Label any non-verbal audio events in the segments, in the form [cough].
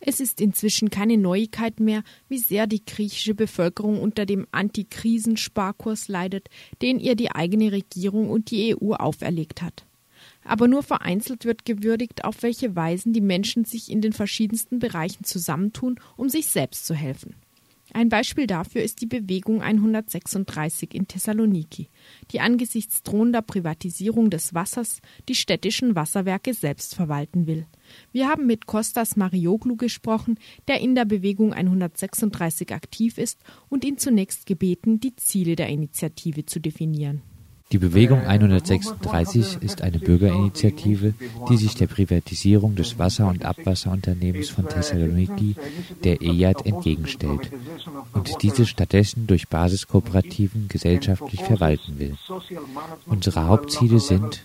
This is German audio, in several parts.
Es ist inzwischen keine Neuigkeit mehr, wie sehr die griechische Bevölkerung unter dem Antikrisensparkurs leidet, den ihr die eigene Regierung und die EU auferlegt hat. Aber nur vereinzelt wird gewürdigt, auf welche Weisen die Menschen sich in den verschiedensten Bereichen zusammentun, um sich selbst zu helfen. Ein Beispiel dafür ist die Bewegung 136 in Thessaloniki, die angesichts drohender Privatisierung des Wassers die städtischen Wasserwerke selbst verwalten will. Wir haben mit Kostas Marioglu gesprochen, der in der Bewegung 136 aktiv ist und ihn zunächst gebeten, die Ziele der Initiative zu definieren. Die Bewegung 136 ist eine Bürgerinitiative, die sich der Privatisierung des Wasser- und Abwasserunternehmens von Thessaloniki, der EJAD, entgegenstellt und diese stattdessen durch Basiskooperativen gesellschaftlich verwalten will. Unsere Hauptziele sind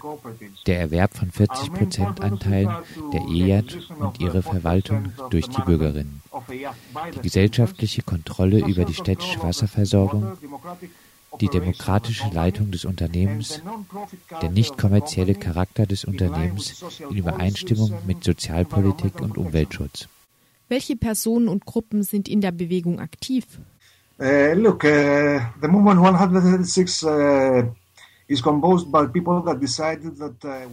der Erwerb von 40 Prozent Anteilen der EJAD und ihre Verwaltung durch die Bürgerinnen, die gesellschaftliche Kontrolle über die städtische Wasserversorgung, die demokratische Leitung des Unternehmens, der nicht kommerzielle Charakter des Unternehmens in Übereinstimmung mit Sozialpolitik und Umweltschutz. Welche Personen und Gruppen sind in der Bewegung aktiv? Uh, look, uh, the movement 136 uh, Uh,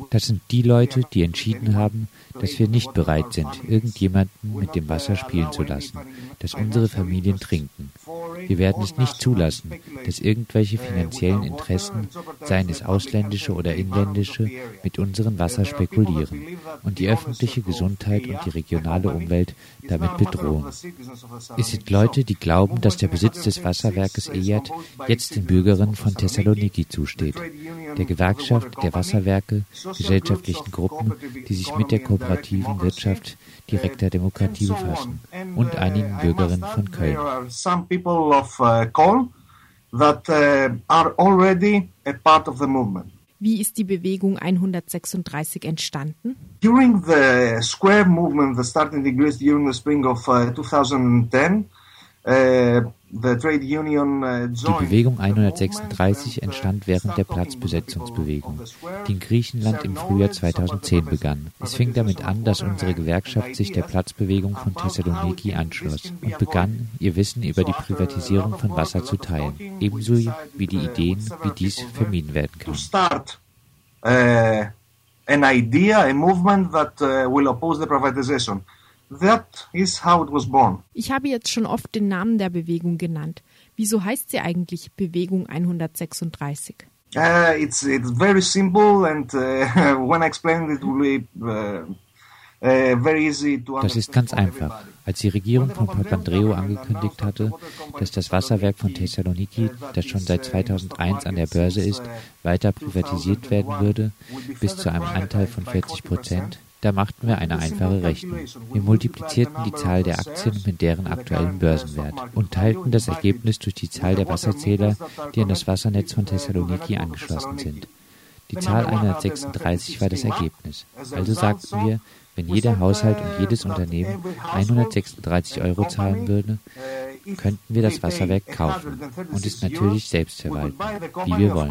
das sind die Leute, die entschieden haben, dass wir nicht bereit sind, irgendjemanden mit dem Wasser spielen zu lassen, das unsere Familien trinken. Wir werden es nicht zulassen, dass irgendwelche finanziellen Interessen, seien es ausländische oder inländische, mit unserem Wasser spekulieren und die öffentliche Gesundheit und die regionale Umwelt damit bedrohen. Es sind Leute, die glauben, dass der Besitz des Wasserwerkes Eyad jetzt den Bürgerinnen von Thessaloniki zusteht der Gewerkschaft, der Wasserwerke, gesellschaftlichen Gruppen, die sich mit der kooperativen Wirtschaft direkter Demokratie befassen und einigen Bürgerinnen von Köln. Wie ist die Bewegung 136 entstanden? During the Square movement that started in Greece during the spring of uh, 2010, uh, Uh, die Bewegung 136 entstand während der Platzbesetzungsbewegung, die in Griechenland im Frühjahr 2010 begann. Es fing damit an, dass unsere Gewerkschaft sich der Platzbewegung von Thessaloniki anschloss und begann, ihr Wissen über die Privatisierung von Wasser zu teilen, ebenso wie die Ideen, wie dies vermieden werden kann. Uh, an idea, a movement that uh, will oppose the privatization. That is how it was born. Ich habe jetzt schon oft den Namen der Bewegung genannt. Wieso heißt sie eigentlich Bewegung 136? Uh, it's it's very simple and uh, [laughs] when I explain it will be uh, uh das ist ganz einfach. Als die Regierung von Papandreou angekündigt hatte, dass das Wasserwerk von Thessaloniki, das schon seit 2001 an der Börse ist, weiter privatisiert werden würde, bis zu einem Anteil von 40 Prozent, da machten wir eine einfache Rechnung. Wir multiplizierten die Zahl der Aktien mit deren aktuellen Börsenwert und teilten das Ergebnis durch die Zahl der Wasserzähler, die an das Wassernetz von Thessaloniki angeschlossen sind. Die Zahl 136 war das Ergebnis. Also sagten wir, wenn jeder Haushalt und jedes Unternehmen 136 Euro zahlen würde, könnten wir das Wasserwerk kaufen und es natürlich selbst verwalten, wie wir wollen.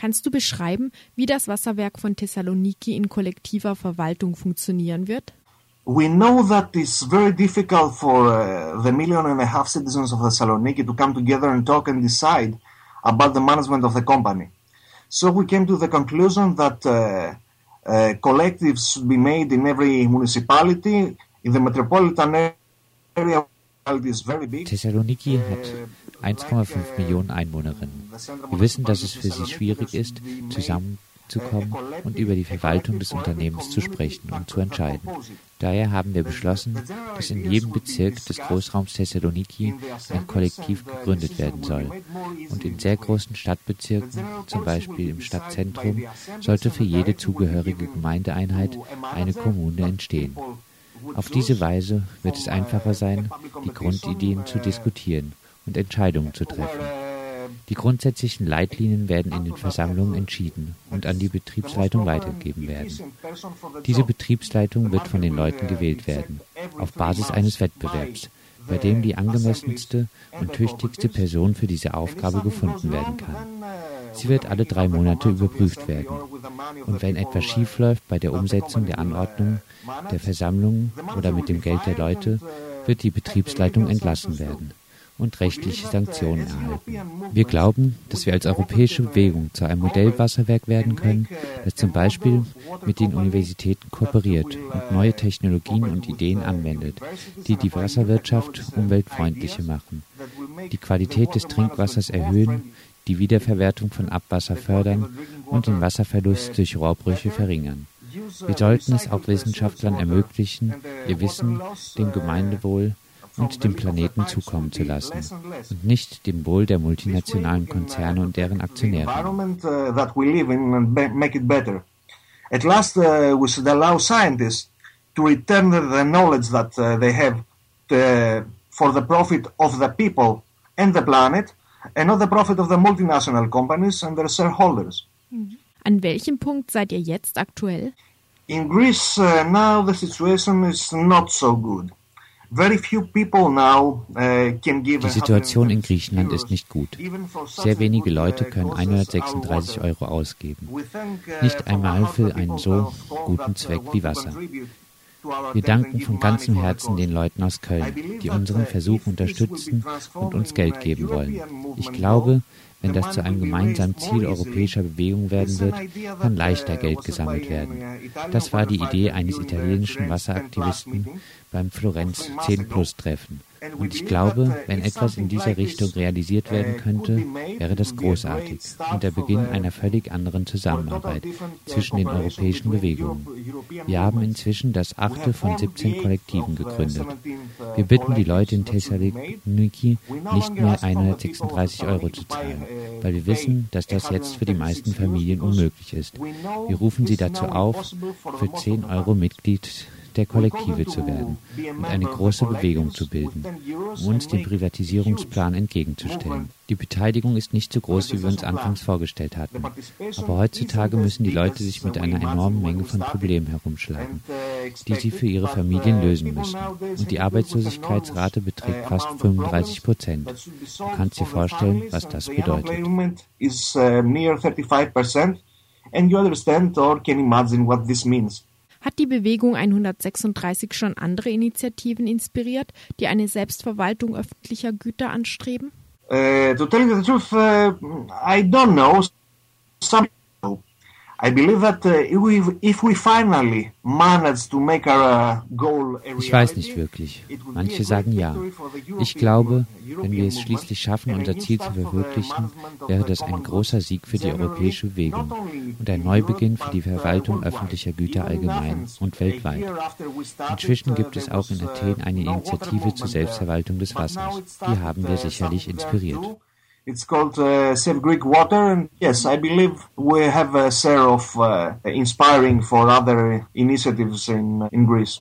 Kannst du beschreiben, wie das Wasserwerk von Thessaloniki in kollektiver Verwaltung funktionieren wird? We know that it's very difficult for uh, the million and a half citizens of Thessaloniki to come together and talk and decide about the management of the company. So we came to the conclusion that uh, uh, collectives should be made in every municipality. In the metropolitan area, Thessaloniki hat 1,5 Millionen Einwohnerinnen. Wir wissen, dass es für sie schwierig ist, zusammenzukommen und über die Verwaltung des Unternehmens zu sprechen und zu entscheiden. Daher haben wir beschlossen, dass in jedem Bezirk des Großraums Thessaloniki ein Kollektiv gegründet werden soll. Und in sehr großen Stadtbezirken, zum Beispiel im Stadtzentrum, sollte für jede zugehörige Gemeindeeinheit eine Kommune entstehen. Auf diese Weise wird es einfacher sein, die Grundideen zu diskutieren und Entscheidungen zu treffen. Die grundsätzlichen Leitlinien werden in den Versammlungen entschieden und an die Betriebsleitung weitergegeben werden. Diese Betriebsleitung wird von den Leuten gewählt werden, auf Basis eines Wettbewerbs, bei dem die angemessenste und tüchtigste Person für diese Aufgabe gefunden werden kann. Sie wird alle drei Monate überprüft werden. Und wenn etwas schiefläuft bei der Umsetzung der Anordnung der Versammlungen oder mit dem Geld der Leute, wird die Betriebsleitung entlassen werden und rechtliche Sanktionen erhalten. Wir glauben, dass wir als europäische Bewegung zu einem Modellwasserwerk werden können, das zum Beispiel mit den Universitäten kooperiert und neue Technologien und Ideen anwendet, die die Wasserwirtschaft umweltfreundlicher machen, die Qualität des Trinkwassers erhöhen, die Wiederverwertung von Abwasser fördern und den Wasserverlust durch Rohrbrüche verringern. Wir sollten es auch Wissenschaftlern ermöglichen, ihr Wissen dem Gemeindewohl und dem Planeten zukommen zu lassen und nicht dem Wohl der multinationalen Konzerne und deren Aktionäre. At last, uh, we should allow scientists to return the knowledge that uh, they have to, for the profit of the people and the planet, and not the profit of the multinational companies and their shareholders. An welchem Punkt seid ihr jetzt aktuell? In Greece, uh, now the situation is not so good. Uh, Die Situation in Griechenland ist nicht gut. Sehr wenige Leute können 136 Euro ausgeben. Nicht einmal für einen so guten Zweck wie Wasser. Wir danken von ganzem Herzen den Leuten aus Köln, die unseren Versuch unterstützen und uns Geld geben wollen. Ich glaube, wenn das zu einem gemeinsamen Ziel europäischer Bewegung werden wird, kann leichter Geld gesammelt werden. Das war die Idee eines italienischen Wasseraktivisten beim Florenz 10 Plus Treffen. Und ich glaube, wenn etwas in dieser Richtung realisiert werden könnte, wäre das großartig und der Beginn einer völlig anderen Zusammenarbeit zwischen den europäischen Bewegungen. Wir haben inzwischen das achte von 17 Kollektiven gegründet. Wir bitten die Leute in Thessaloniki nicht mehr 136 Euro zu zahlen, weil wir wissen, dass das jetzt für die meisten Familien unmöglich ist. Wir rufen sie dazu auf, für 10 Euro Mitglied der Kollektive zu werden und eine große Bewegung zu bilden, um uns dem Privatisierungsplan entgegenzustellen. Die Beteiligung ist nicht so groß, wie wir uns anfangs vorgestellt hatten. Aber heutzutage müssen die Leute sich mit einer enormen Menge von Problemen herumschlagen, die sie für ihre Familien lösen müssen. Und die Arbeitslosigkeitsrate beträgt fast 35 Prozent. Du kannst dir vorstellen, was das bedeutet. And you understand or can imagine what this means. Hat die Bewegung 136 schon andere Initiativen inspiriert, die eine Selbstverwaltung öffentlicher Güter anstreben? Uh, to tell you the truth, uh, I don't know. Some ich weiß nicht wirklich. Manche sagen ja. Ich glaube, wenn wir es schließlich schaffen, unser Ziel zu verwirklichen, wäre das ein großer Sieg für die europäische Bewegung und ein Neubeginn für die Verwaltung öffentlicher Güter allgemein und weltweit. Inzwischen gibt es auch in Athen eine Initiative zur Selbstverwaltung des Wassers. Die haben wir sicherlich inspiriert. It's called uh, Save Greek Water, and yes, I believe we have a share of uh, inspiring for other initiatives in in Greece.